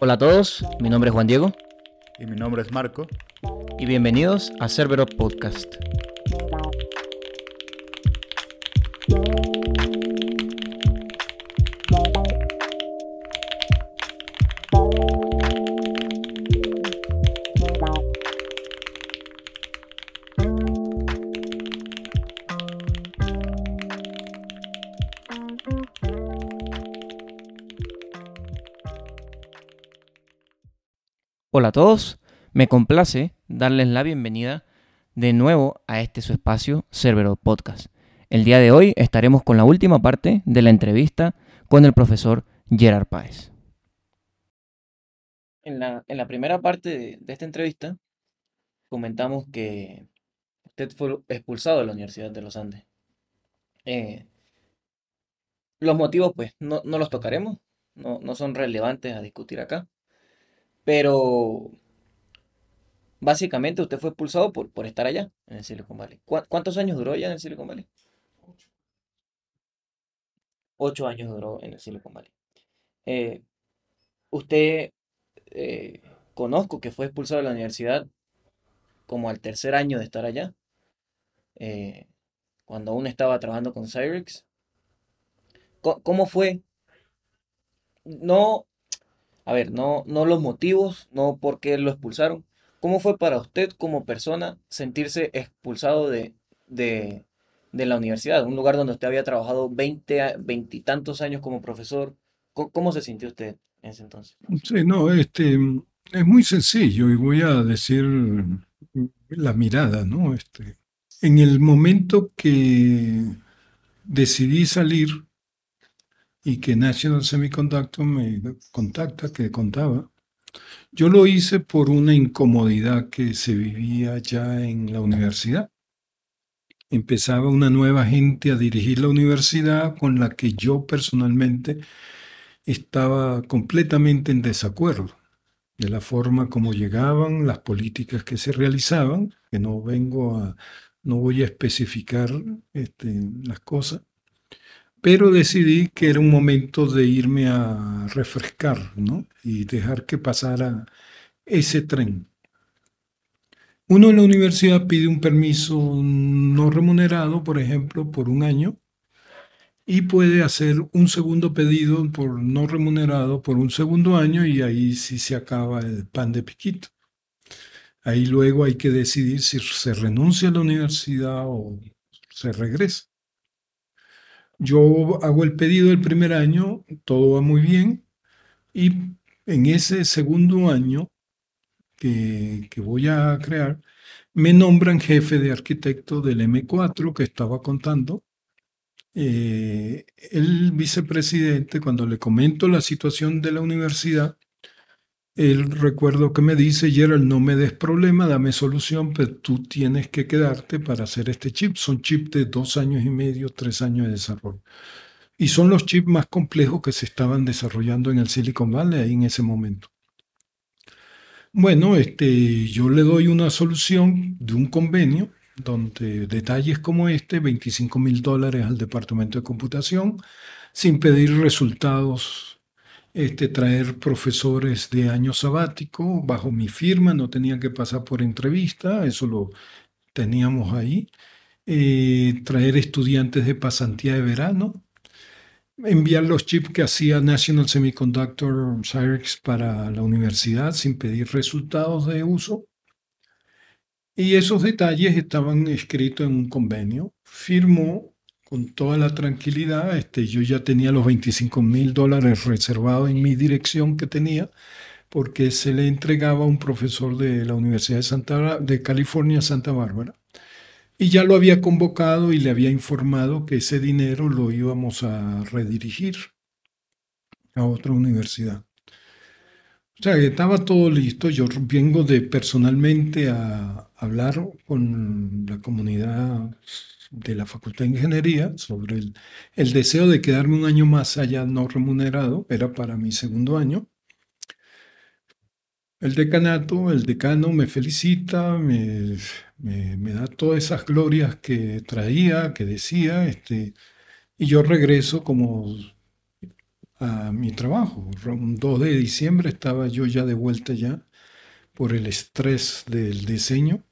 Hola a todos, mi nombre es Juan Diego Y mi nombre es Marco. y bienvenidos a Cerbero Podcast. Hola a todos, me complace darles la bienvenida de nuevo a este su espacio Cerbero Podcast. El día de hoy estaremos con la última parte de la entrevista con el profesor Gerard Páez. En la, primera parte de, esta entrevista comentamos que usted fue expulsado de la Universidad de los Andes. Eh, los motivos pues no, los tocaremos, no son relevantes a discutir acá. Pero básicamente usted fue expulsado por, por estar allá, en el Silicon Valley. ¿Cuá- ¿Cuántos años duró ya en el Silicon Valley? Ocho años duró en el Silicon Valley. Eh, usted, eh, conozco que fue expulsado de la universidad como al tercer año de estar allá, eh, cuando aún estaba trabajando con Cyrix. ¿Cómo fue? No, a ver, no, no los motivos, no por qué lo expulsaron. ¿Cómo fue para usted como persona sentirse expulsado de, de, de la universidad? Un lugar donde usted había trabajado 20, a- veintitantos años como profesor. ¿Cómo, cómo se sintió usted en ese entonces? Sí, no, este, es muy sencillo y voy a decir la mirada, ¿no? Este, en el momento que decidí salir y que National Semiconductor me contacta, que contaba, yo lo hice por una incomodidad que se vivía ya en la universidad. Empezaba una nueva gente a dirigir la universidad con la que yo personalmente estaba completamente en desacuerdo de la forma como llegaban, las políticas que se realizaban, que no vengo a, no voy a especificar este, las cosas, pero decidí que era un momento de irme a refrescar, ¿no? Y dejar que pasara ese tren. Uno en la universidad pide un permiso no remunerado, por ejemplo, por un año, y puede hacer un segundo pedido por no remunerado por un segundo año y ahí sí se acaba el pan de piquito. Ahí luego hay que decidir si se renuncia a la universidad o se regresa. Yo hago el pedido el primer año, todo va muy bien y en ese segundo año que, que voy a crear, me nombran jefe de arquitecto del M4 que estaba contando. Eh, el vicepresidente, cuando le comento la situación de la universidad, él recuerdo que me dice, Gerald, no me des problema, dame solución, pero tú tienes que quedarte para hacer este chip. Son chips de dos años y medio, tres años de desarrollo. Y son los chips más complejos que se estaban desarrollando en el Silicon Valley ahí en ese momento. Bueno, este, yo le doy una solución de un convenio donde detalles como este, 25 mil dólares al departamento de computación, sin pedir resultados, este, traer profesores de año sabático bajo mi firma, no tenía que pasar por entrevista, eso lo teníamos ahí, eh, traer estudiantes de pasantía de verano, enviar los chips que hacía National Semiconductor Cyrix para la universidad sin pedir resultados de uso. Y esos detalles estaban escritos en un convenio. Firmó con toda la tranquilidad. Este, yo ya tenía los 25 mil dólares reservados en mi dirección que tenía, porque se le entregaba a un profesor de la Universidad de, Santa, de California, Santa Bárbara. Y ya lo había convocado y le había informado que ese dinero lo íbamos a redirigir a otra universidad. O sea, que estaba todo listo. Yo vengo de personalmente a hablar con la comunidad de la Facultad de Ingeniería sobre el, el deseo de quedarme un año más allá no remunerado. Era para mi segundo año. El decanato, el decano me felicita, me, me- da todas esas glorias que traía, que decía, este, y yo regreso como a mi trabajo. Un 2 de diciembre estaba yo ya de vuelta ya por el estrés del diseño,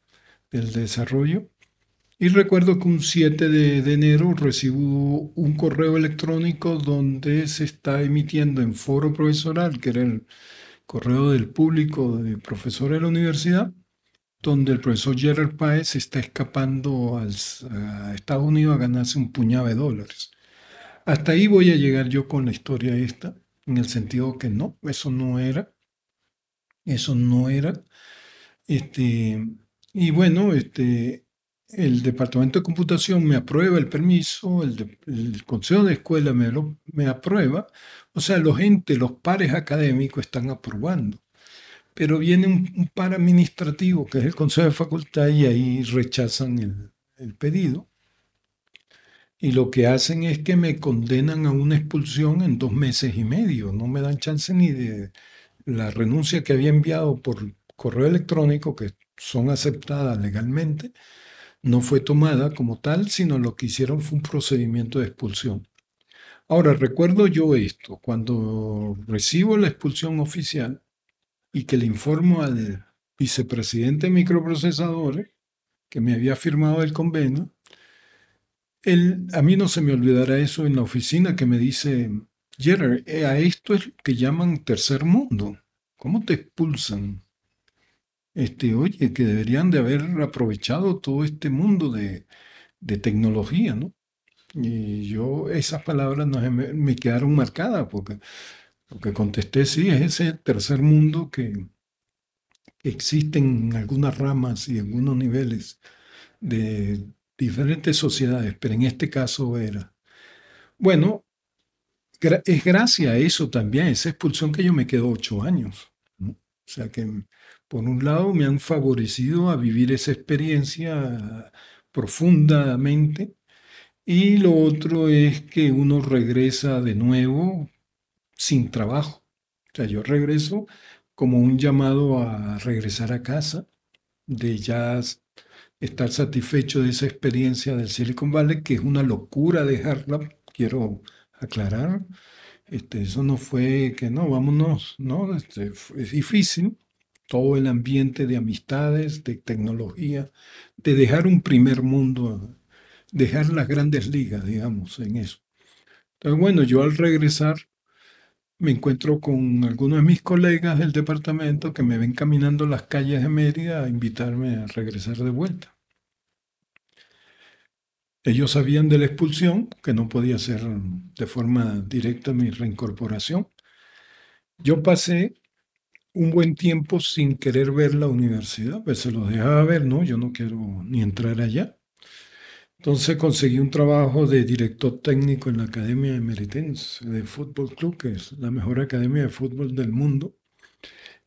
del desarrollo. Y recuerdo que un 7 de, enero recibo un correo electrónico donde se está emitiendo en foro profesoral, que era el correo del público de profesores de la universidad, donde el profesor Gerard Paez está escapando al- a Estados Unidos a ganarse un puñado de dólares. Hasta ahí voy a llegar yo con la historia esta, en el sentido que no, eso no era, eso no era. Este, y bueno, este, el departamento de computación me aprueba el permiso, el, de- el consejo de escuela me, lo, me aprueba, o sea, los entes, los pares académicos están aprobando. Pero viene un, un par administrativo, que es el consejo de facultad, y ahí rechazan el, el pedido. Y lo que hacen es que me condenan a una expulsión en dos meses y medio. No me dan chance ni de la renuncia que había enviado por correo electrónico, que son aceptadas legalmente, no fue tomada como tal, sino lo que hicieron fue un procedimiento de expulsión. Ahora, recuerdo yo esto, cuando recibo la expulsión oficial y que le informo al vicepresidente de microprocesadores que me había firmado el convenio, él, a mí no se me olvidará eso en la oficina que me dice, Gerard, eh, a esto es lo que llaman tercer mundo. ¿Cómo te expulsan? Este, oye, que deberían de haber aprovechado todo este mundo de, de tecnología, ¿no? Y yo, esas palabras no me, me quedaron marcadas porque lo que contesté, sí, es ese tercer mundo que existe en algunas ramas y en algunos niveles de diferentes sociedades, pero en este caso era. Bueno, es gracias a eso también, esa expulsión que yo me quedo ocho años. ¿no? O sea que, por un lado, me han favorecido a vivir esa experiencia profundamente, y lo otro es que uno regresa de nuevo sin trabajo. O sea, yo regreso como un llamado a regresar a casa, de ya estar satisfecho de esa experiencia del Silicon Valley, que es una locura dejarla, quiero aclarar. Este, eso no fue que no, vámonos, no, este, es difícil. Todo el ambiente de amistades, de tecnología, de dejar un primer mundo, dejar las grandes ligas, digamos, en eso. Entonces, bueno, yo al regresar me encuentro con algunos de mis colegas del departamento que me ven caminando las calles de Mérida a invitarme a regresar de vuelta. Ellos sabían de la expulsión, que no podía ser de forma directa mi reincorporación. Yo pasé un buen tiempo sin querer ver la universidad, pues se los dejaba ver, ¿no? Yo no quiero ni entrar allá. Entonces conseguí un trabajo de director técnico en la Academia de Meritense de Fútbol Club, que es la mejor academia de fútbol del mundo.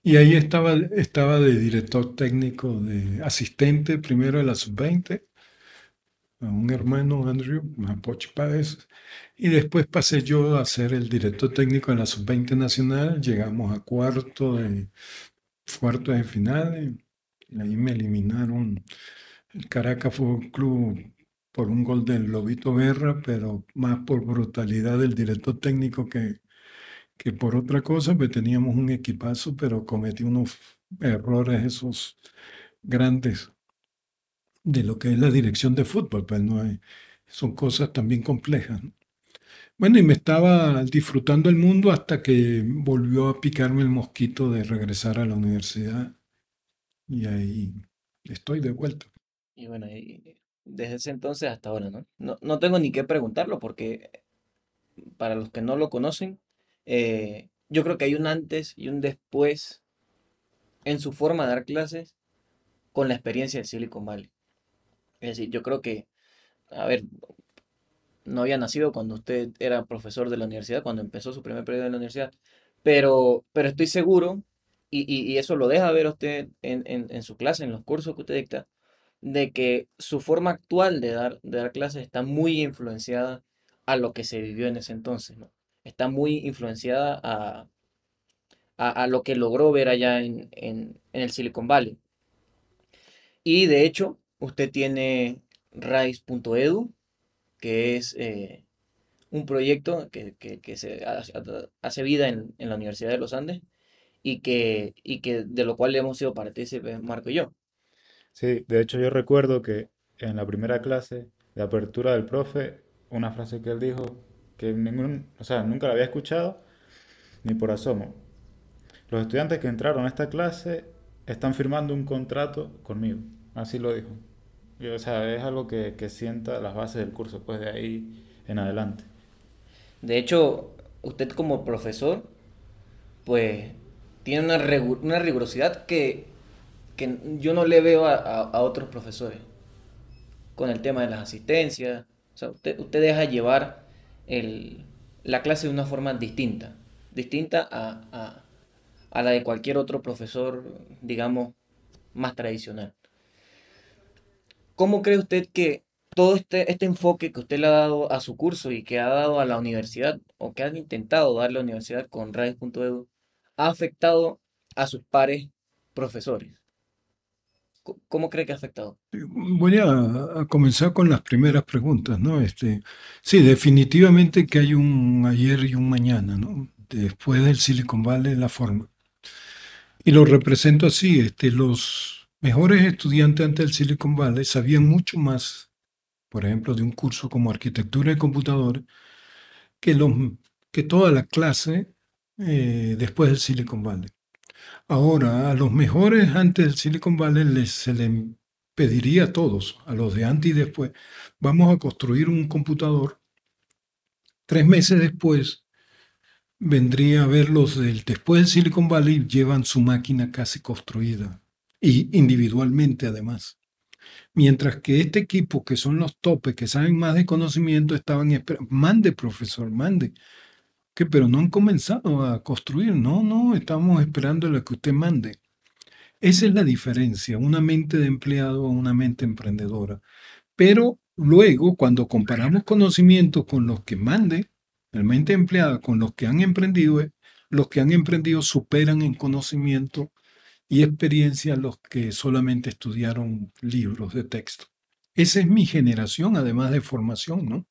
Y ahí estaba, estaba de director técnico, de asistente primero de la sub-20, a un hermano, Andrew, a Poch Páez, y después pasé yo a ser el director técnico de la sub-20 nacional. Llegamos a cuarto de, cuarto de final, y ahí me eliminaron el Caracas Fútbol Club por un gol del Lobito Guerra, pero más por brutalidad del director técnico que, que por otra cosa, pues teníamos un equipazo, pero cometí unos errores esos grandes de lo que es la dirección de fútbol, pues no son cosas también complejas. ¿no? Bueno, y me estaba disfrutando el mundo hasta que volvió a picarme el mosquito de regresar a la universidad y ahí estoy de vuelta. Y bueno, y desde ese entonces hasta ahora, ¿no? No, no tengo ni qué preguntarlo porque para los que no lo conocen, eh, yo creo que hay un antes y un después en su forma de dar clases con la experiencia del Silicon Valley. Es decir, yo creo que, a ver, no había nacido cuando usted era profesor de la universidad, cuando empezó su primer periodo en la universidad, pero, pero estoy seguro y, y- eso lo deja ver usted en, en- su clase, en los cursos que usted dicta, de que su forma actual de dar, de dar clases está muy influenciada a lo que se vivió en ese entonces. Está muy influenciada a, a- a lo que logró ver allá en, en- en el Silicon Valley. Y de hecho, usted tiene Rise.edu, que es eh, un proyecto que, que- que se hace, vida en, en la Universidad de los Andes y que, y que de lo cual hemos sido partícipes Marco y yo. Sí, de hecho yo recuerdo que en la primera clase de apertura del profe, una frase que él dijo que ningún, o sea, nunca la había escuchado ni por asomo. Los estudiantes que entraron a esta clase están firmando un contrato conmigo. Así lo dijo. O sea, es algo que, que sienta las bases del curso, pues de ahí en adelante. De hecho, usted como profesor, pues tiene una, regu- una rigurosidad que, que yo no le veo a, a- otros profesores con el tema de las asistencias. O sea, usted, usted deja llevar el- la clase de una forma distinta, distinta a- a la de cualquier otro profesor, digamos, más tradicional. ¿Cómo cree usted que todo este, este enfoque que usted le ha dado a su curso y que ha dado a la universidad, o que han intentado darle a la universidad con Rise.edu, ha afectado a sus pares profesores? ¿Cómo cree que ha afectado? Voy a, a comenzar con las primeras preguntas, ¿no? Este, sí, definitivamente que hay un ayer y un mañana, ¿no? Después del Silicon Valley, la forma. Y lo represento así, este, los mejores estudiantes antes del Silicon Valley sabían mucho más, por ejemplo, de un curso como arquitectura de computadores, que, los, que toda la clase eh, después del Silicon Valley. Ahora, a los mejores antes del Silicon Valley les, se les pediría a todos, a los de antes y después, vamos a construir un computador. Tres meses después vendría a ver los del después del Silicon Valley llevan su máquina casi construida y individualmente además. Mientras que este equipo, que son los topes, que saben más de conocimiento, estaban esperando, mande profesor, mande, que pero no han comenzado a construir, no, no, estamos esperando lo que usted mande. Esa es la diferencia, una mente de empleado a una mente emprendedora. Pero luego, cuando comparamos conocimientos con los que mande, la mente empleada con los que han emprendido, eh, los que han emprendido superan en conocimiento y experiencia los que solamente estudiaron libros de texto. Esa es mi generación, además de formación, ¿no?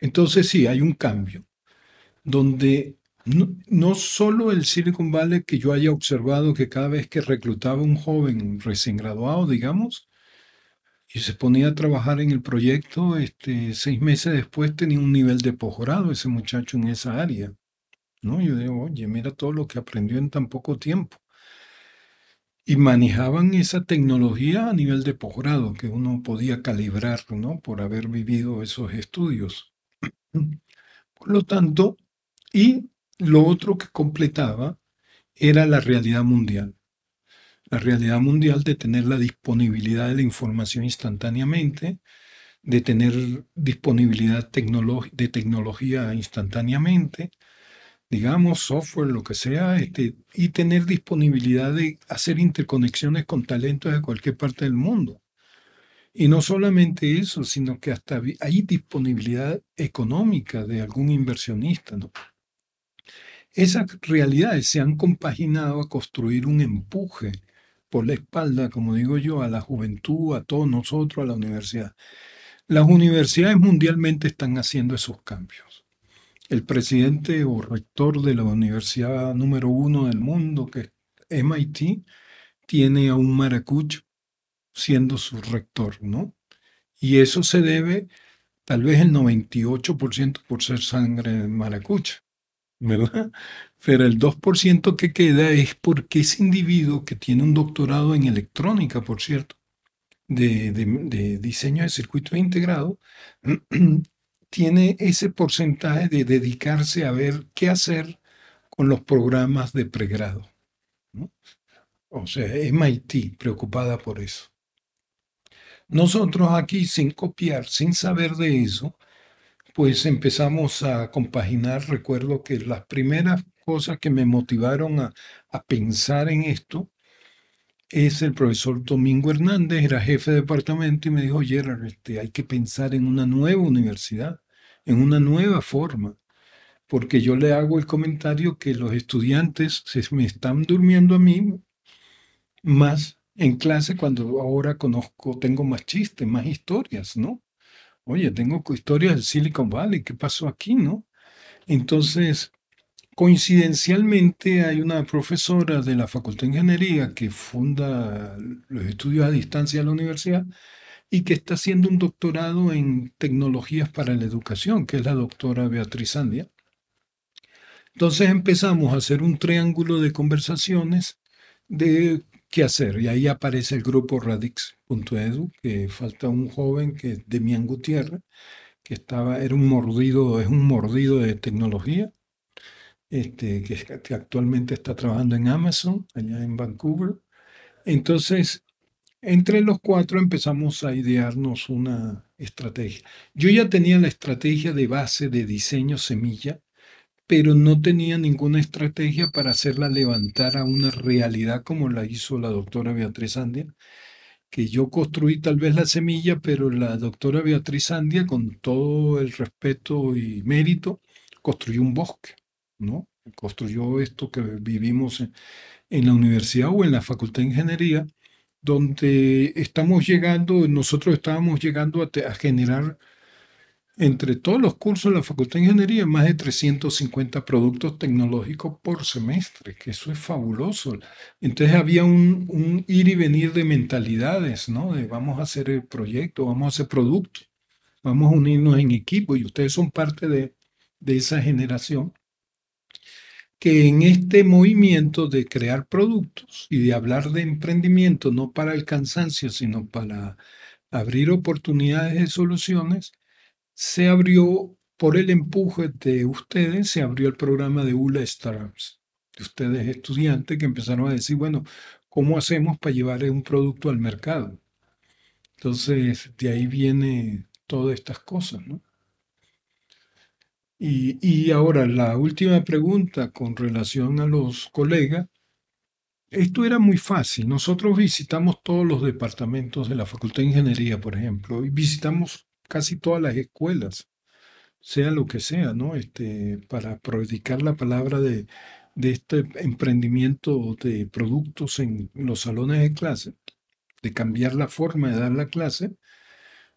Entonces sí, hay un cambio, donde no, no solo el Silicon Valley que yo haya observado que cada vez que reclutaba un joven recién graduado, digamos, y se ponía a trabajar en el proyecto, este, seis meses después tenía un nivel de posgrado ese muchacho en esa área, ¿no? Yo digo, oye, mira todo lo que aprendió en tan poco tiempo. Y manejaban esa tecnología a nivel de posgrado, que uno podía calibrar, ¿no? Por haber vivido esos estudios. Por lo tanto, y lo otro que completaba era la realidad mundial. La realidad mundial de tener la disponibilidad de la información instantáneamente, de tener disponibilidad de tecnología instantáneamente, digamos, software, lo que sea, este, y tener disponibilidad de hacer interconexiones con talentos de cualquier parte del mundo. Y no solamente eso, sino que hasta hay disponibilidad económica de algún inversionista, ¿no? Esas realidades se han compaginado a construir un empuje por la espalda, como digo yo, a la juventud, a todos nosotros, a la universidad. Las universidades mundialmente están haciendo esos cambios. El presidente o rector de la universidad número uno del mundo, que es MIT, tiene a un maracucho siendo su rector, ¿no? Y eso se debe tal vez el 98% por ser sangre de maracucha, ¿verdad? Pero el 2% que queda es porque ese individuo que tiene un doctorado en electrónica, por cierto, de, de- de diseño de circuitos integrados, tiene ese porcentaje de dedicarse a ver qué hacer con los programas de pregrado. O sea, MIT preocupada por eso. Nosotros aquí, sin copiar, sin saber de eso, pues empezamos a compaginar. Recuerdo que las primeras cosas que me motivaron a, a pensar en esto es el profesor Domingo Hernández, era jefe de departamento y me dijo, Gerard, este, hay que pensar en una nueva universidad, en una nueva forma, porque yo le hago el comentario que los estudiantes se me están durmiendo a mí más en clase cuando ahora conozco, tengo más chistes, más historias, ¿no? Oye, tengo historias del Silicon Valley, ¿qué pasó aquí, no? Entonces, coincidencialmente hay una profesora de la Facultad de Ingeniería que funda los estudios a distancia de la universidad y que está haciendo un doctorado en tecnologías para la educación, que es la doctora Beatriz Andia. Entonces empezamos a hacer un triángulo de conversaciones de qué hacer. Y ahí aparece el grupo Radix.edu, que falta un joven que es Demián Gutiérrez, que estaba, era un mordido, es un mordido de tecnología, este, que, que actualmente está trabajando en Amazon, allá en Vancouver. Entonces, entre los cuatro empezamos a idearnos una estrategia. Yo ya tenía la estrategia de base de diseño semilla, pero no tenía ninguna estrategia para hacerla levantar a una realidad como la hizo la doctora Beatriz Andia, que yo construí tal vez la semilla, pero la doctora Beatriz Andia, con todo el respeto y mérito, construyó un bosque, ¿no? Construyó esto que vivimos en, en la universidad o en la Facultad de Ingeniería, donde estamos llegando, nosotros estábamos llegando a, generar entre todos los cursos de la Facultad de Ingeniería, más de 350 productos tecnológicos por semestre, que eso es fabuloso. Entonces había un, un ir y venir de mentalidades, ¿no? De vamos a hacer el proyecto, vamos a hacer producto, vamos a unirnos en equipo y ustedes son parte de, de esa generación que en este movimiento de crear productos y de hablar de emprendimiento, no para el cansancio, sino para abrir oportunidades de soluciones, se abrió, por el empuje de ustedes, se abrió el programa de ULA Startups, de ustedes estudiantes que empezaron a decir, bueno, ¿cómo hacemos para llevar un producto al mercado? Entonces, de ahí viene todas estas cosas, ¿no? Y, y ahora la última pregunta con relación a los colegas. Esto era muy fácil. Nosotros visitamos todos los departamentos de la Facultad de Ingeniería, por ejemplo, y visitamos casi todas las escuelas, sea lo que sea, ¿no? Este, para predicar la palabra de, de este emprendimiento de productos en los salones de clase, de cambiar la forma de dar la clase.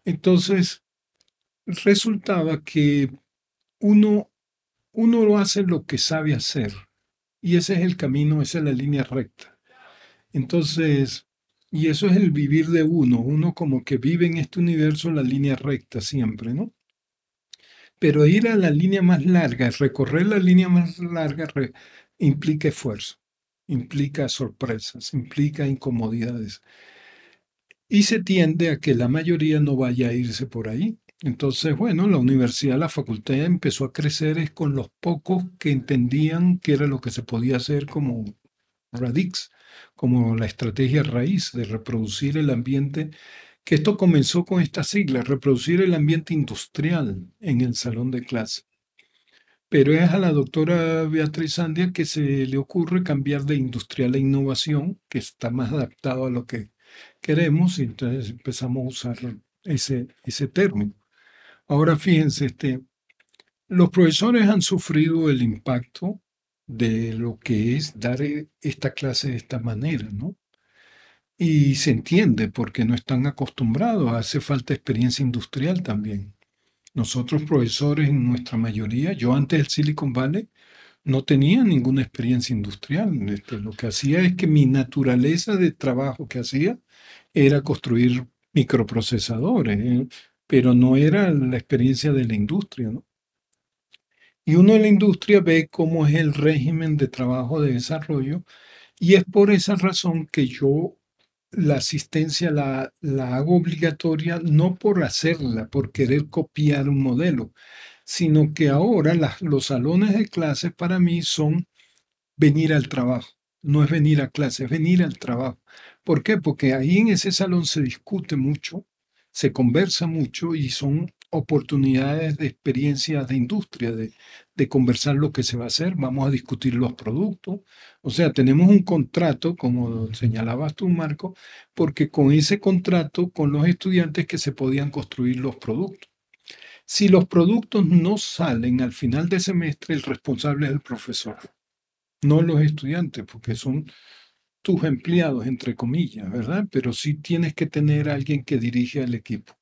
Entonces, resultaba que uno, uno lo hace lo que sabe hacer. Y ese es el camino, esa es la línea recta. Entonces, y eso es el vivir de uno. Uno como que vive en este universo la línea recta siempre, ¿no? Pero ir a la línea más larga, recorrer la línea más larga implica esfuerzo, implica sorpresas, implica incomodidades. Y se tiende a que la mayoría no vaya a irse por ahí. Entonces, bueno, la universidad, la facultad empezó a crecer es con los pocos que entendían que era lo que se podía hacer como Radix, como la estrategia raíz de reproducir el ambiente, que esto comenzó con esta sigla, reproducir el ambiente industrial en el salón de clase. Pero es a la doctora Beatriz Andia que se le ocurre cambiar de industrial a innovación, que está más adaptado a lo que queremos, y entonces empezamos a usar ese, ese término. Ahora fíjense, este, los profesores han sufrido el impacto de lo que es dar eh, esta clase de esta manera, ¿no? Y se entiende porque no están acostumbrados, hace falta experiencia industrial también. Nosotros profesores en nuestra mayoría, yo antes del Silicon Valley no tenía ninguna experiencia industrial. Este, lo que hacía es que mi naturaleza de trabajo que hacía era construir microprocesadores, ¿eh? Pero no era la experiencia de la industria, ¿no? Y uno en la industria ve cómo es el régimen de trabajo de desarrollo y es por esa razón que yo la asistencia la, la hago obligatoria no por hacerla, por querer copiar un modelo, sino que ahora los salones de clases para mí son venir al trabajo. No es venir a clase, es venir al trabajo. ¿Por qué? Porque ahí en ese salón se discute mucho, se conversa mucho y son oportunidades de experiencia de industria, de, de conversar lo que se va a hacer, vamos a discutir los productos. O sea, tenemos un contrato, como señalabas tú, Marco, porque con ese contrato con los estudiantes que se podían construir los productos. Si los productos no salen al final del semestre, el responsable es el profesor, no los estudiantes, porque son tus empleados, entre comillas, ¿verdad? Pero sí tienes que tener a alguien que dirige al equipo.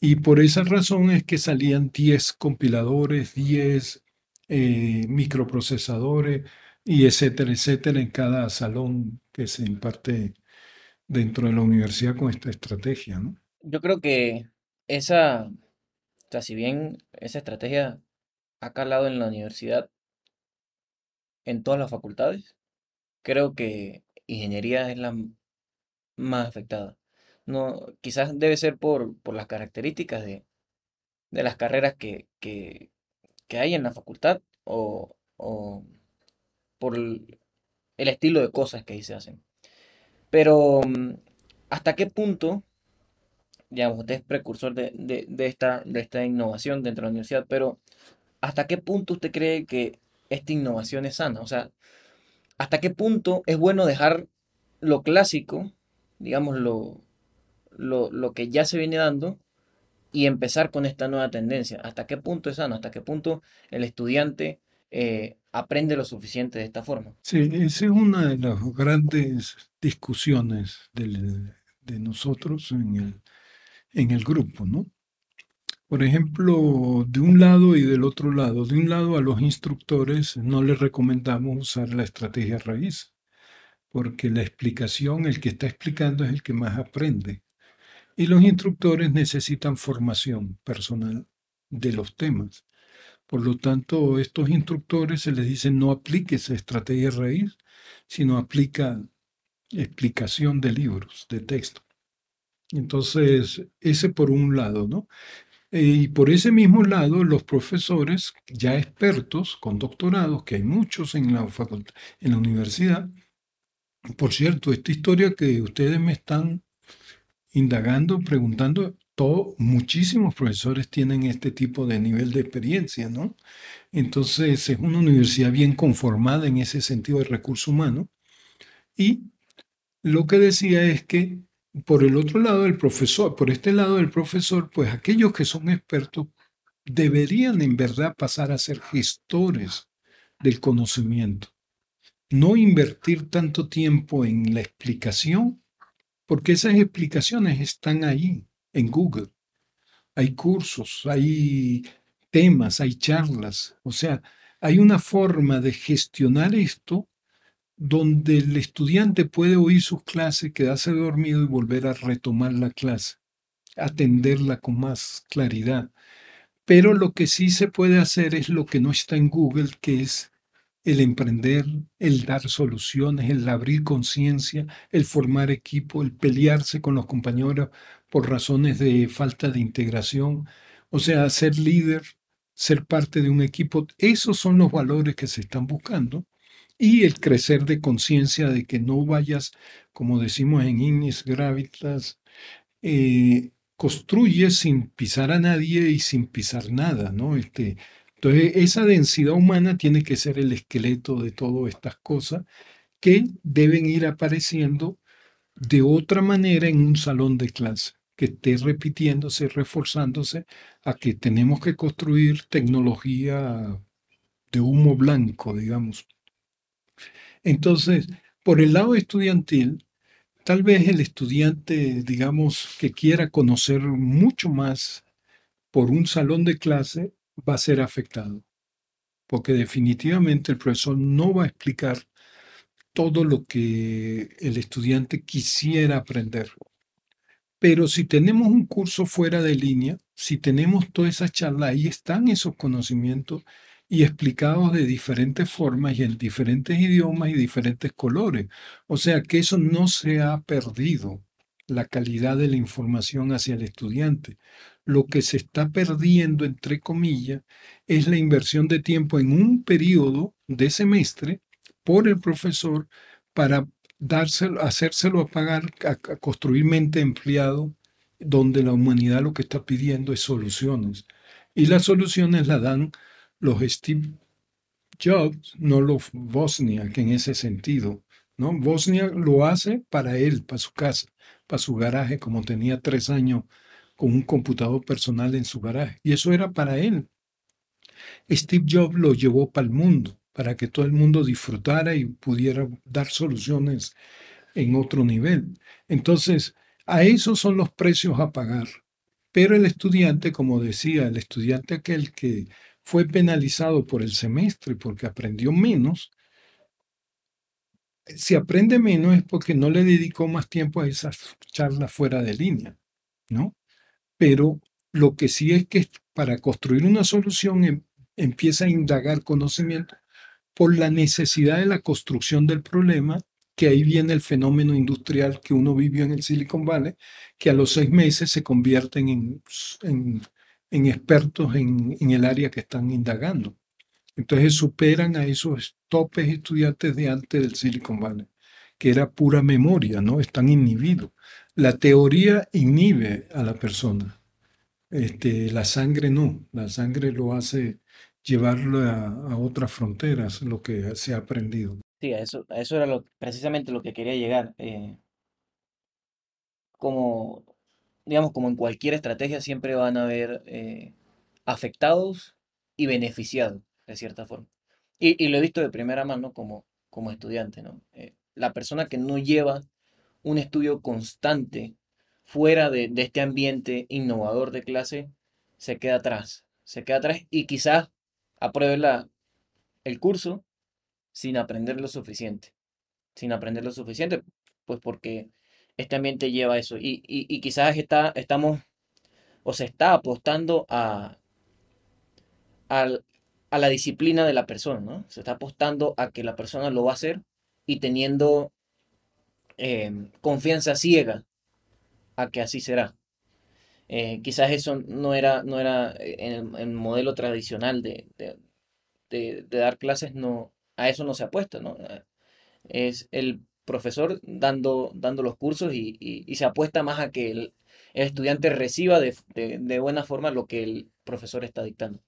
Y por esa razón es que salían 10 compiladores, 10 eh, microprocesadores y etcétera, etcétera, en cada salón que se imparte dentro de la universidad con esta estrategia, ¿no? Yo creo que esa, o sea, si bien esa estrategia ha calado en la universidad, en todas las facultades, creo que ingeniería es la más afectada. No, quizás debe ser por, por las características de, de las carreras que, que, que hay en la facultad o, o por el, estilo de cosas que ahí se hacen. Pero, mm, ¿hasta qué punto, digamos, usted es precursor de, de- de esta, de esta innovación dentro de la universidad, pero ¿hasta qué punto usted cree que esta innovación es sana? O sea, ¿hasta qué punto es bueno dejar lo clásico, digamos, lo, lo, lo que ya se viene dando y empezar con esta nueva tendencia? ¿Hasta qué punto es sano? ¿Hasta qué punto el estudiante eh, aprende lo suficiente de esta forma? Sí, esa es una de las grandes discusiones de nosotros en el, en el grupo, ¿no? Por ejemplo, de un lado y del otro lado. De un lado, a los instructores no les recomendamos usar la estrategia raíz, porque la explicación, el que está explicando es el que más aprende. Y los instructores necesitan formación personal de los temas. Por lo tanto, estos instructores se les dice no aplique esa estrategia raíz, sino aplica explicación de libros, de texto. Entonces, ese por un lado, ¿no? Y por ese mismo lado, los profesores ya expertos con doctorados, que hay muchos en la facultad, en la universidad. Por cierto, esta historia que ustedes me están indagando, preguntando, todo, muchísimos profesores tienen este tipo de nivel de experiencia, ¿no? Entonces, es una universidad bien conformada en ese sentido de recurso humano. Y lo que decía es que por el otro lado del profesor, por este lado del profesor, pues aquellos que son expertos deberían en verdad pasar a ser gestores del conocimiento. No invertir tanto tiempo en la explicación, porque esas explicaciones están ahí en Google. Hay cursos, hay temas, hay charlas. O sea, hay una forma de gestionar esto donde el estudiante puede oír sus clases, quedarse dormido y volver a retomar la clase, atenderla con más claridad. Pero lo que sí se puede hacer es lo que no está en Google, que es el emprender, el dar soluciones, el abrir conciencia, el formar equipo, el pelearse con los compañeros por razones de falta de integración. O sea, ser líder, ser parte de un equipo, esos son los valores que se están buscando y el crecer de conciencia de que no vayas, como decimos en Ignis Gravitas, eh, construye sin pisar a nadie y sin pisar nada, ¿no? Este, entonces, esa densidad humana tiene que ser el esqueleto de todas estas cosas que deben ir apareciendo de otra manera en un salón de clase, que esté repitiéndose, reforzándose, a que tenemos que construir tecnología de humo blanco, digamos. Entonces, por el lado estudiantil, tal vez el estudiante, digamos, que quiera conocer mucho más por un salón de clase, va a ser afectado, porque definitivamente el profesor no va a explicar todo lo que el estudiante quisiera aprender. Pero si tenemos un curso fuera de línea, si tenemos toda esa charla, ahí están esos conocimientos y explicados de diferentes formas y en diferentes idiomas y diferentes colores. O sea que eso no se ha perdido, la calidad de la información hacia el estudiante. Lo que se está perdiendo, entre comillas, es la inversión de tiempo en un periodo de semestre por el profesor para dárselo, hacérselo a pagar, a, a construir mente empleado donde la humanidad lo que está pidiendo es soluciones. Y las soluciones las dan los Steve Jobs, no los Bosnia, que en ese sentido. ¿no? Bosnia lo hace para él, para su casa, para su garaje, como tenía tres años con un computador personal en su garaje. Y eso era para él. Steve Jobs lo llevó para el mundo, para que todo el mundo disfrutara y pudiera dar soluciones en otro nivel. Entonces, a esos son los precios a pagar. Pero el estudiante, como decía, el estudiante aquel que fue penalizado por el semestre porque aprendió menos, si aprende menos es porque no le dedicó más tiempo a esas charlas fuera de línea, ¿no? Pero lo que sí es que para construir una solución em, empieza a indagar conocimiento por la necesidad de la construcción del problema, que ahí viene el fenómeno industrial que uno vivió en el Silicon Valley, que a los seis meses se convierten en, en, expertos en, en el área que están indagando. Entonces superan a esos topes estudiantes de antes del Silicon Valley, que era pura memoria, ¿no? Están inhibidos. La teoría inhibe a la persona. Este, la sangre no, la sangre lo hace llevarlo a, otras fronteras, lo que se ha aprendido. Sí, a eso, eso era lo, precisamente lo que quería llegar. Eh, como, digamos, como en cualquier estrategia, siempre van a haber eh, afectados y beneficiados, de cierta forma. Y, lo he visto de primera mano como, como estudiante, ¿no? Eh, la persona que no lleva un estudio constante fuera de, de este ambiente innovador de clase, se queda atrás. Se queda atrás y quizás apruebe la, el curso sin aprender lo suficiente. Sin aprender lo suficiente, pues porque este ambiente lleva eso. Y, y, quizás está, estamos o se está apostando a, a, la disciplina de la persona, ¿no? Se está apostando a que la persona lo va a hacer y teniendo em, confianza ciega a que así será. Eh, quizás eso no era, no era eh, en el, modelo tradicional de, dar clases, no, a eso no se apuesta, ¿no? Es el profesor dando, dando los cursos y, se apuesta más a que el, estudiante reciba de, buena forma lo que el profesor está dictando.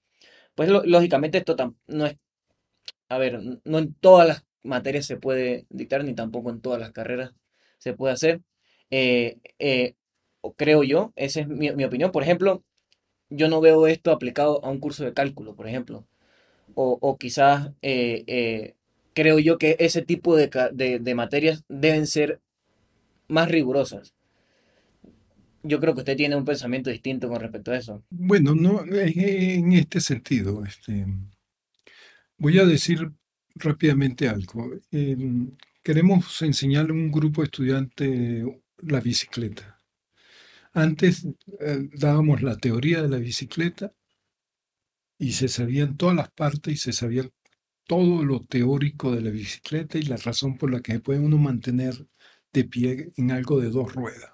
Pues lógicamente esto no es, a ver, no en todas las materias se puede dictar, ni tampoco en todas las carreras se puede hacer creo yo, esa es mi, opinión. Por ejemplo, yo no veo esto aplicado a un curso de cálculo, por ejemplo. O, quizás eh, eh, creo yo que ese tipo de, materias deben ser más rigurosas. Yo creo que usted tiene un pensamiento distinto con respecto a eso. Bueno, no, en este sentido, este, voy a decir rápidamente algo. Em, queremos enseñarle a un grupo de estudiantes la bicicleta. Antes eh, dábamos la teoría de la bicicleta y se sabían todas las partes y se sabía todo lo teórico de la bicicleta y la razón por la que se puede uno mantener de pie en algo de dos ruedas.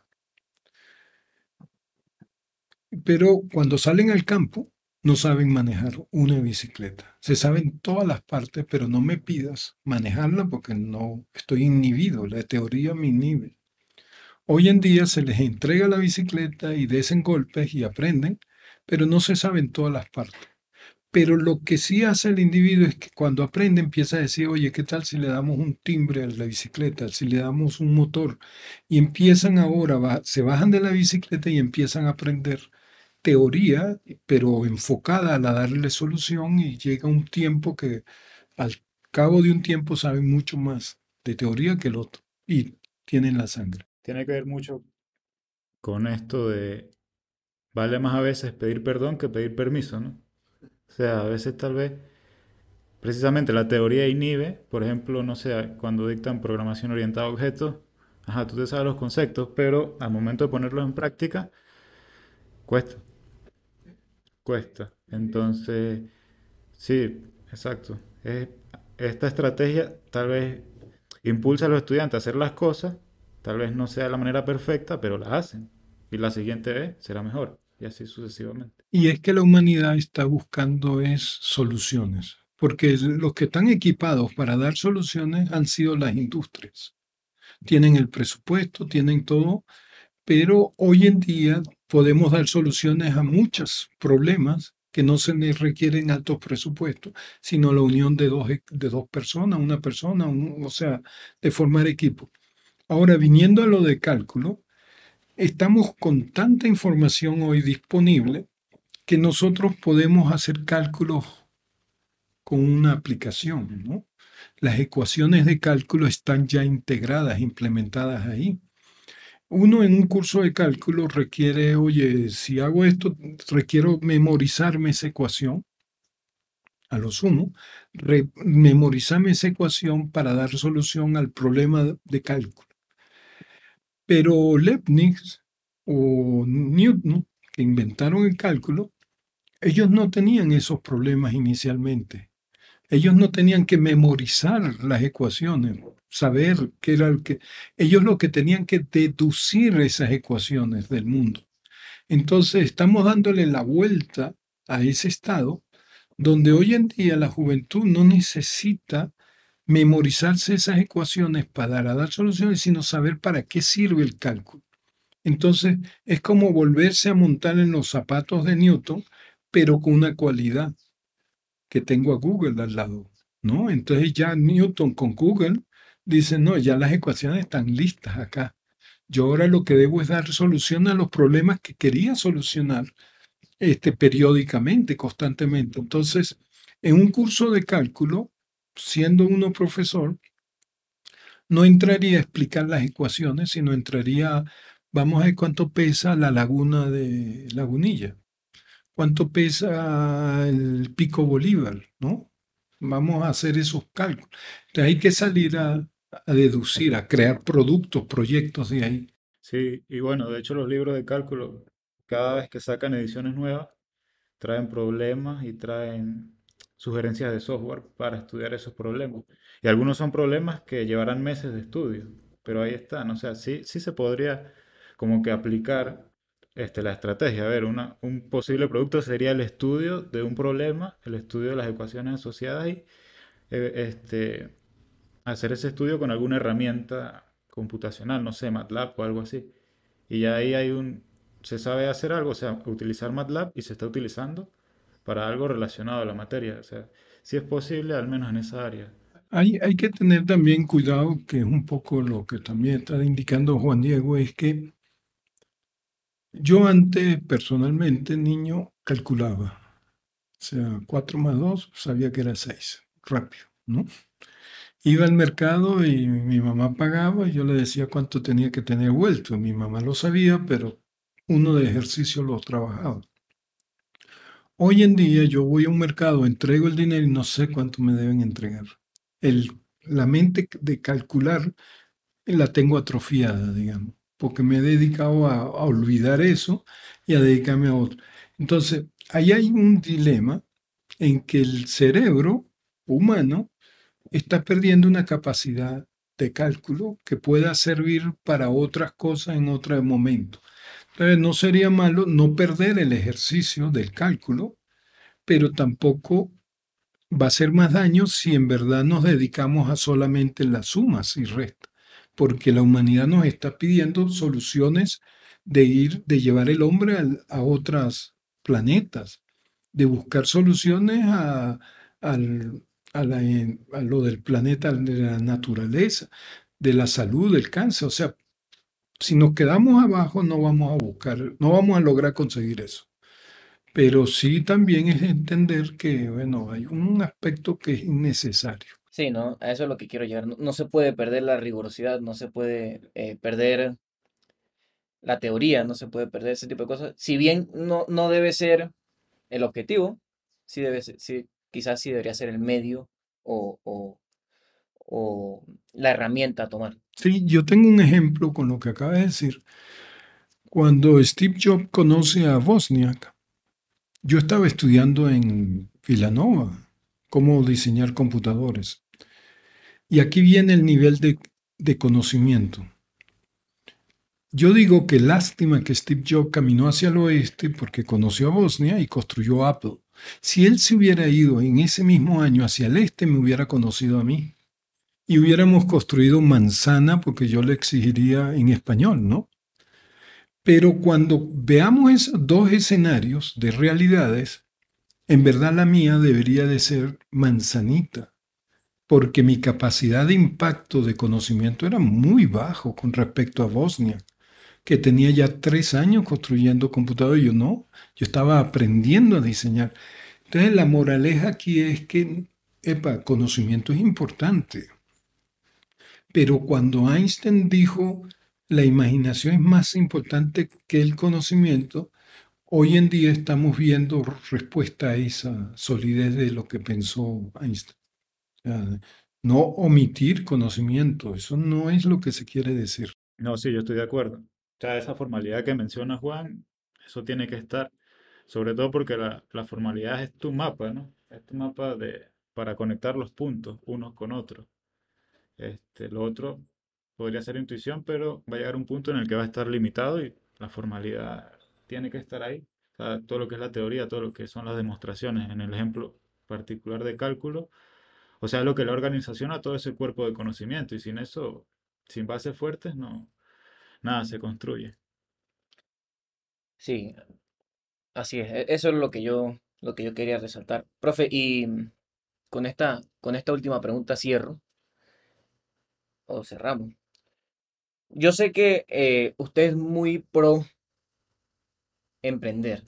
Pero cuando salen al campo, no saben manejar una bicicleta. Se saben todas las partes, pero no me pidas manejarla porque no estoy inhibido. La teoría me inhibe. Hoy en día se les entrega la bicicleta y desen golpes y aprenden, pero no se saben todas las partes. Pero lo que sí hace el individuo es que cuando aprende empieza a decir, oye, ¿qué tal si le damos un timbre a la bicicleta? Si le damos un motor. Y empiezan ahora, se bajan de la bicicleta y empiezan a aprender teoría, pero enfocada a darle solución y llega un tiempo que al cabo de un tiempo saben mucho más de teoría que el otro y tienen la sangre tiene que ver mucho con esto de vale más a veces pedir perdón que pedir permiso, ¿no? O sea, a veces tal vez precisamente la teoría inhibe, por ejemplo, no sé, cuando dictan programación orientada a objetos, ajá, tú te sabes los conceptos, pero al momento de ponerlos en práctica, cuesta. Cuesta. Entonces, sí, exacto. esta estrategia tal vez impulsa a los estudiantes a hacer las cosas Tal vez no sea la manera perfecta, pero la hacen. Y la siguiente vez será mejor. Y así sucesivamente. Y es que la humanidad está buscando es soluciones. Porque los que están equipados para dar soluciones han sido las industrias. Tienen el presupuesto, tienen todo, pero hoy en día podemos dar soluciones a muchos problemas que no se requieren altos presupuestos, sino la unión de dos, de dos personas, una persona, o sea, de formar equipo. Ahora, viniendo a lo de cálculo, estamos con tanta información hoy disponible que nosotros podemos hacer cálculos con una aplicación, ¿no? Las ecuaciones de cálculo están ya integradas, implementadas ahí. Uno en un curso de cálculo requiere, oye, si hago esto, requiero memorizarme esa ecuación, a lo sumo, memorizarme esa ecuación para dar solución al problema de cálculo. Pero Leibniz o Newton, que inventaron el cálculo, ellos no tenían esos problemas inicialmente. Ellos no tenían que memorizar las ecuaciones, saber qué era el que... Ellos lo que tenían que deducir esas ecuaciones del mundo. Entonces estamos dándole la vuelta a ese estado donde hoy en día la juventud no necesita memorizarse esas ecuaciones para dar soluciones, sino saber para qué sirve el cálculo. Entonces es como volverse a montar en los zapatos de Newton, pero con una cualidad que tengo a Google al lado, ¿no? Entonces ya Newton con Google dice, no, ya las ecuaciones están listas acá. Yo ahora lo que debo es dar solución a los problemas que quería solucionar este, periódicamente, constantemente. Entonces, en un curso de cálculo, siendo uno profesor, no entraría a explicar las ecuaciones, sino entraría, vamos a ver cuánto pesa la laguna de Lagunilla cuánto pesa el pico Bolívar, ¿no? Vamos a hacer esos cálculos. Entonces hay que salir a, deducir, a crear productos, proyectos de ahí. Sí, y bueno, de hecho los libros de cálculo, cada vez que sacan ediciones nuevas, traen problemas y traen sugerencias de software para estudiar esos problemas. Y algunos son problemas que llevarán meses de estudio, pero ahí están. O sea, sí, sí se podría como que aplicar este, la estrategia. A ver, una, un posible producto sería el estudio de un problema, el estudio de las ecuaciones asociadas y eh, este, hacer ese estudio con alguna herramienta computacional, no sé, MATLAB o algo así. Y ya ahí hay un, se sabe hacer algo, o sea, utilizar MATLAB y se está utilizando para algo relacionado a la materia. O sea, si es posible, al menos en esa área. Hay, hay que tener también cuidado, que es un poco lo que también está indicando Juan Diego, es que yo antes, personalmente, niño, calculaba. O sea, 4 más 2, sabía que era 6. Rápido, ¿no? Iba al mercado y mi mamá pagaba y yo le decía cuánto tenía que tener vuelto. Mi mamá lo sabía, pero uno de ejercicio lo trabajaba. Hoy en día yo voy a un mercado, entrego el dinero y no sé cuánto me deben entregar. La mente de calcular la tengo atrofiada, digamos porque me he dedicado a, olvidar eso y a dedicarme a otro. Entonces, ahí hay un dilema en que el cerebro humano está perdiendo una capacidad de cálculo que pueda servir para otras cosas en otro momento. Entonces, no sería malo no perder el ejercicio del cálculo, pero tampoco va a ser más daño si en verdad nos dedicamos a solamente las sumas y restas porque la humanidad nos está pidiendo soluciones de ir, de llevar el hombre a, otros planetas, de buscar soluciones a, a, lo del planeta, de la naturaleza, de la salud, del cáncer. O sea, si nos quedamos abajo no vamos a buscar, no vamos a lograr conseguir eso. Pero sí también es entender que, bueno, hay un aspecto que es innecesario. Sí, ¿no? A eso es lo que quiero llegar. No, se puede perder la rigurosidad, no se puede eh, perder la teoría, no se puede perder ese tipo de cosas. Si bien no, no debe ser el objetivo, sí debe ser, sí, quizás sí debería ser el medio o, o la herramienta a tomar. Sí, yo tengo un ejemplo con lo que acaba de decir. Cuando Steve Jobs conoce a Wozniak, yo estaba estudiando en Villanova cómo diseñar computadores. Y aquí viene el nivel de, conocimiento. Yo digo que lástima que Steve Jobs caminó hacia el oeste porque conoció a Bosnia y construyó Apple. Si él se hubiera ido en ese mismo año hacia el este, me hubiera conocido a mí. Y hubiéramos construido manzana porque yo le exigiría en español, ¿no? Pero cuando veamos esos dos escenarios de realidades, en verdad la mía debería de ser manzanita, porque mi capacidad de impacto de conocimiento era muy bajo con respecto a Bosnia, que tenía ya tres años construyendo computadores. Yo no, yo estaba aprendiendo a diseñar. Entonces la moraleja aquí es que, epa, conocimiento es importante. Pero cuando Einstein dijo la imaginación es más importante que el conocimiento, hoy en día estamos viendo respuesta a esa solidez de lo que pensó Einstein. no omitir conocimiento, eso no es lo que se quiere decir. No, sí, yo estoy de acuerdo. O sea, esa formalidad que menciona Juan, eso tiene que estar, sobre todo porque la, la formalidad es tu mapa, ¿no? Es tu mapa de, para conectar los puntos unos con otros. Este, lo otro podría ser intuición, pero va a llegar un punto en el que va a estar limitado y la formalidad tiene que estar ahí. Todo lo que es la teoría, todo lo que son las demostraciones, en el ejemplo particular de cálculo, o sea, lo que la organización a todo ese cuerpo de conocimiento y sin eso, sin bases fuertes, no, nada se construye. Sí, así es. e- Eso es lo que yo, lo que yo quería resaltar. Profe, y con esta, con esta última pregunta cierro o cerramos. Yo sé que eh, usted es muy pro emprender,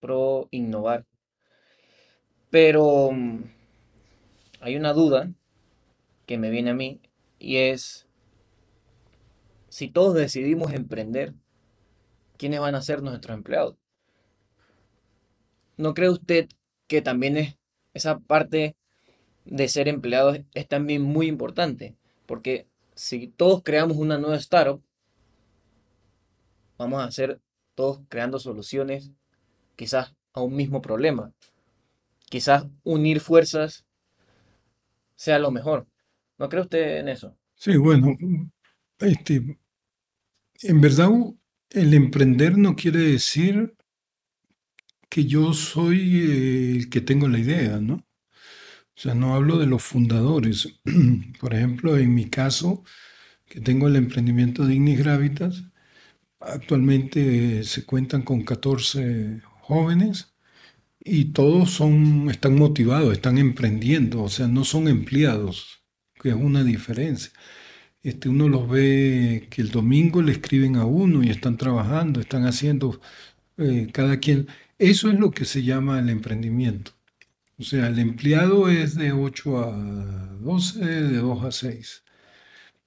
pro innovar, pero mm, hay una duda que me viene a mí y es si todos decidimos emprender, ¿quiénes van a ser nuestros empleados? ¿No cree usted que también es esa parte de ser empleado es, es también muy importante? Porque si todos creamos una nueva startup, vamos a hacer todos creando soluciones quizás a un mismo problema. Quizás unir fuerzas sea lo mejor. ¿No cree usted en eso? Sí, bueno, este, en verdad el emprender no quiere decir que yo soy eh, el que tengo la idea, ¿no? O sea, no hablo de los fundadores. Por ejemplo, en mi caso, que tengo el emprendimiento de Ignis Gravitas, actualmente se cuentan con 14 jóvenes y todos son, están motivados, están emprendiendo, o sea, no son empleados, que es una diferencia. Este, uno los ve que el domingo le escriben a uno y están trabajando, están haciendo eh, cada quien. Eso es lo que se llama el emprendimiento. O sea, el empleado es de 8 a 12, de 2 a 6.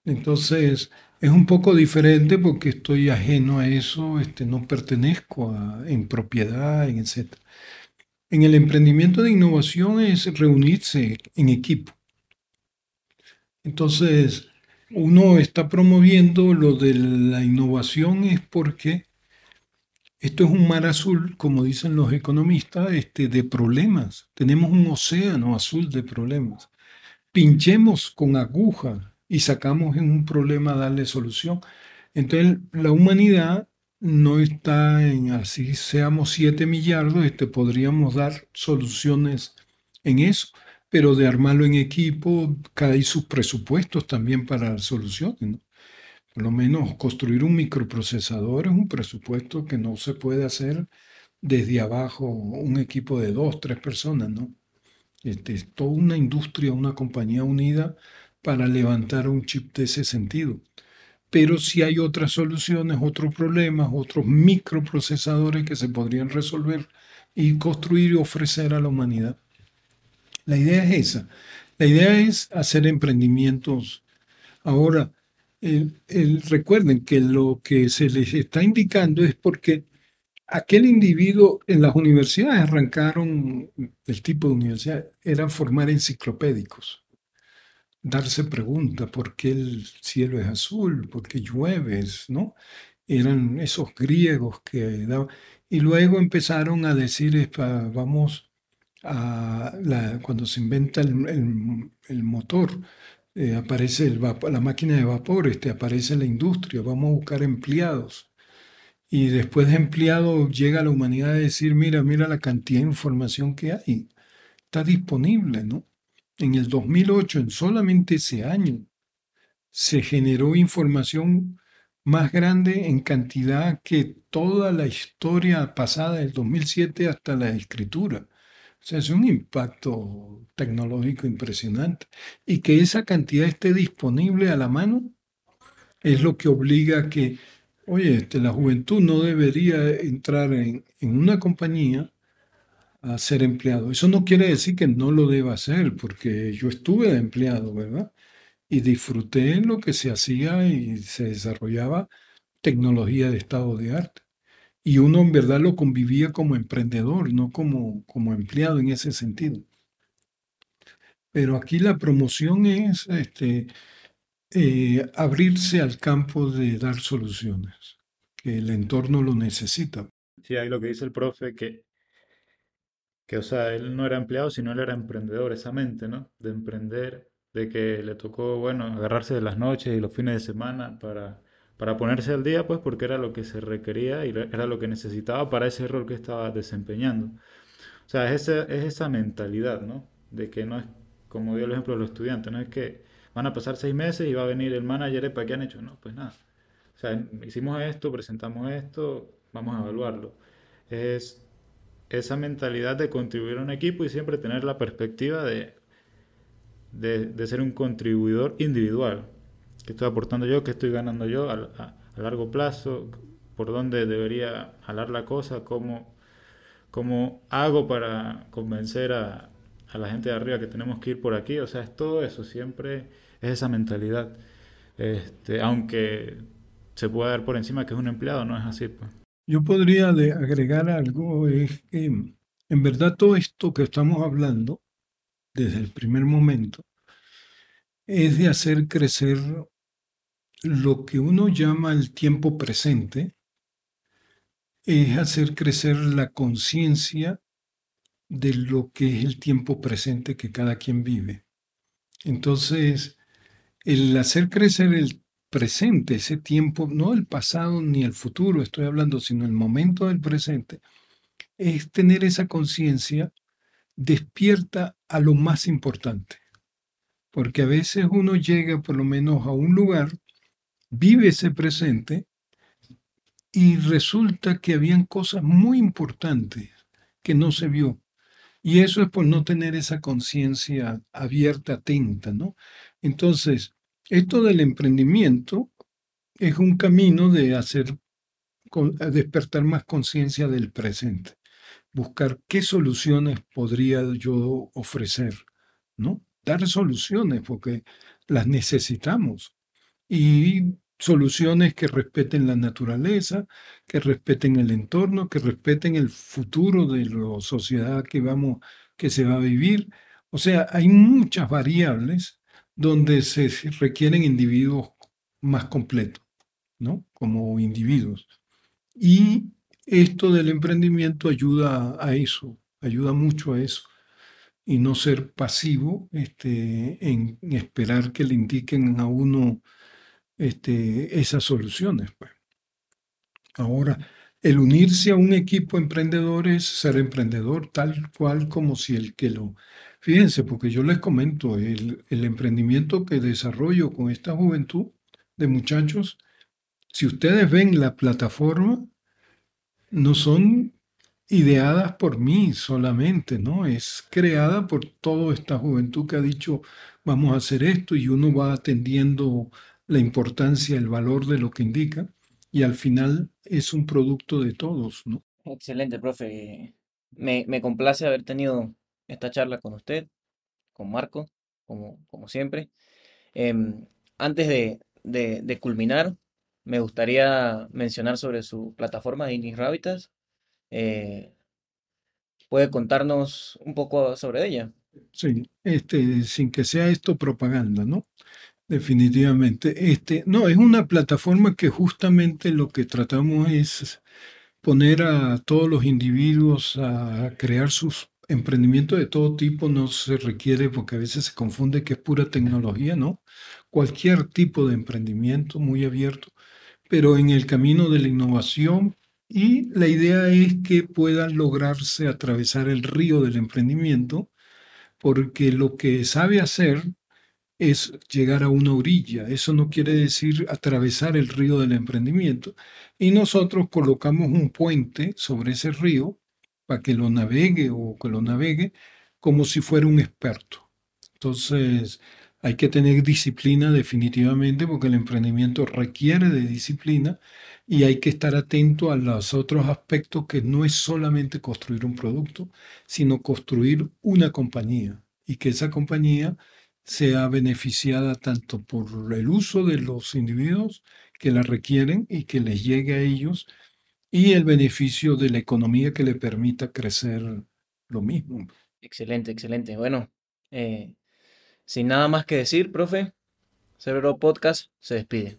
Entonces, es un poco diferente porque estoy ajeno a eso, este, no pertenezco en propiedad, etc. En el emprendimiento de innovación es reunirse en equipo. Entonces, uno está promoviendo lo de la innovación es porque esto es un mar azul, como dicen los economistas, este, de problemas. Tenemos un océano azul de problemas. Pinchemos con aguja y sacamos en un problema darle solución. Entonces, la humanidad no está en así seamos 7 millardos, este, podríamos dar soluciones en eso, pero de armarlo en equipo, cada sus presupuestos también para soluciones, ¿no? Por lo menos construir un microprocesador es un presupuesto que no se puede hacer desde abajo un equipo de dos, tres personas, ¿no? Este, es toda una industria, una compañía unida para levantar un chip de ese sentido. Pero si hay otras soluciones, otros problemas, otros microprocesadores que se podrían resolver y construir y ofrecer a la humanidad. La idea es esa. La idea es hacer emprendimientos. Ahora, el- recuerden que lo que se les está indicando es porque aquel individuo en las universidades arrancaron, el tipo de universidad era formar enciclopédicos darse preguntas, ¿por qué el cielo es azul? ¿Por qué llueves? ¿No? Eran esos griegos que daban. Y luego empezaron a decir, "Epa, vamos a la- cuando se inventa el motor, eh, aparece la máquina de vapor, este, aparece la industria, vamos a buscar empleados. Y después de empleados llega la humanidad a decir, mira, mira la cantidad de información que hay, está disponible, ¿no? En el 2008, en solamente ese año, se generó información más grande en cantidad que toda la historia pasada del 2007 hasta la escritura. O sea, es un impacto tecnológico impresionante. Y que esa cantidad esté disponible a la mano es lo que obliga a que, oye, este, la juventud no debería entrar en, en una compañía a ser empleado. Eso no quiere decir que no lo deba hacer, porque yo estuve empleado, ¿verdad? Y disfruté lo que se hacía y se desarrollaba tecnología de estado de arte. Y uno en verdad lo convivía como emprendedor, no como, como empleado en ese sentido. Pero aquí la promoción es este, eh, abrirse al campo de dar soluciones, que el entorno lo necesita. Sí, ahí lo que dice el profe, que, que, o sea, él no era empleado, sino él era emprendedor, esa mente, ¿no? De emprender, de que le tocó, bueno, agarrarse de las noches y los fines de semana para, para ponerse al día, pues porque era lo que se requería y era lo que necesitaba para ese rol que estaba desempeñando. O sea, es esa, es esa mentalidad, ¿no? De que no es, como dio el ejemplo de los estudiantes, no es que van a pasar seis meses y va a venir el manager para qué han hecho. No, pues nada. O sea, hicimos esto, presentamos esto, vamos a evaluarlo. Es esa mentalidad de contribuir a un equipo y siempre tener la perspectiva de, de, de ser un contribuidor individual. ¿Qué estoy aportando yo? ¿Qué estoy ganando yo a, a, largo plazo? ¿Por dónde debería jalar la cosa? ¿Cómo, cómo hago para convencer a, a la gente de arriba que tenemos que ir por aquí? O sea, es todo eso, siempre es esa mentalidad. Este, aunque se pueda dar por encima que es un empleado, no es así. Pues. Yo podría agregar algo, es que en verdad todo esto que estamos hablando, desde el primer momento, es de hacer crecer lo que uno llama el tiempo presente, es hacer crecer la conciencia de lo que es el tiempo presente que cada quien vive. Entonces, el hacer crecer el presente, ese tiempo, no el pasado ni el futuro, estoy hablando, sino el momento del presente, es tener esa conciencia despierta a lo más importante. Porque a veces uno llega por lo menos a un lugar, vive ese presente y resulta que habían cosas muy importantes que no se vio. Y eso es por no tener esa conciencia abierta, atenta, ¿no? Entonces, esto del emprendimiento es un camino de hacer, despertar más conciencia del presente, buscar qué soluciones podría yo ofrecer, ¿no? Dar soluciones porque las necesitamos y soluciones que respeten la naturaleza, que respeten el entorno, que respeten el futuro de la sociedad que vamos, que se va a vivir. O sea, hay muchas variables donde se requieren individuos más completos, ¿no? Como individuos. Y esto del emprendimiento ayuda a eso, ayuda mucho a eso. Y no ser pasivo este, en esperar que le indiquen a uno este, esas soluciones. Pues. Ahora, el unirse a un equipo emprendedor es ser emprendedor tal cual como si el que lo... Fíjense, porque yo les comento, el, el emprendimiento que desarrollo con esta juventud de muchachos, si ustedes ven la plataforma, no son ideadas por mí solamente, ¿no? Es creada por toda esta juventud que ha dicho, vamos a hacer esto y uno va atendiendo la importancia, el valor de lo que indica y al final es un producto de todos, ¿no? Excelente, profe. Me, me complace haber tenido esta charla con usted, con Marco, como, como siempre. Em, antes de, de, de culminar, me gustaría mencionar sobre su plataforma de Inis Rabitas. Eh, ¿puede contarnos un poco sobre ella? Sí, este, sin que sea esto propaganda, ¿no? Definitivamente. Este, no, es una plataforma que justamente lo que tratamos es poner a todos los individuos a crear sus emprendimientos de todo tipo. No se requiere, porque a veces se confunde que es pura tecnología, ¿no? Cualquier tipo de emprendimiento muy abierto, pero en el camino de la innovación. Y la idea es que pueda lograrse atravesar el río del emprendimiento, porque lo que sabe hacer es llegar a una orilla. Eso no quiere decir atravesar el río del emprendimiento. Y nosotros colocamos un puente sobre ese río para que lo navegue o que lo navegue como si fuera un experto. Entonces, hay que tener disciplina definitivamente porque el emprendimiento requiere de disciplina y hay que estar atento a los otros aspectos que no es solamente construir un producto, sino construir una compañía y que esa compañía sea beneficiada tanto por el uso de los individuos que la requieren y que les llegue a ellos y el beneficio de la economía que le permita crecer lo mismo. Excelente, excelente. Bueno, eh, sin nada más que decir, profe, Cerebro Podcast se despide.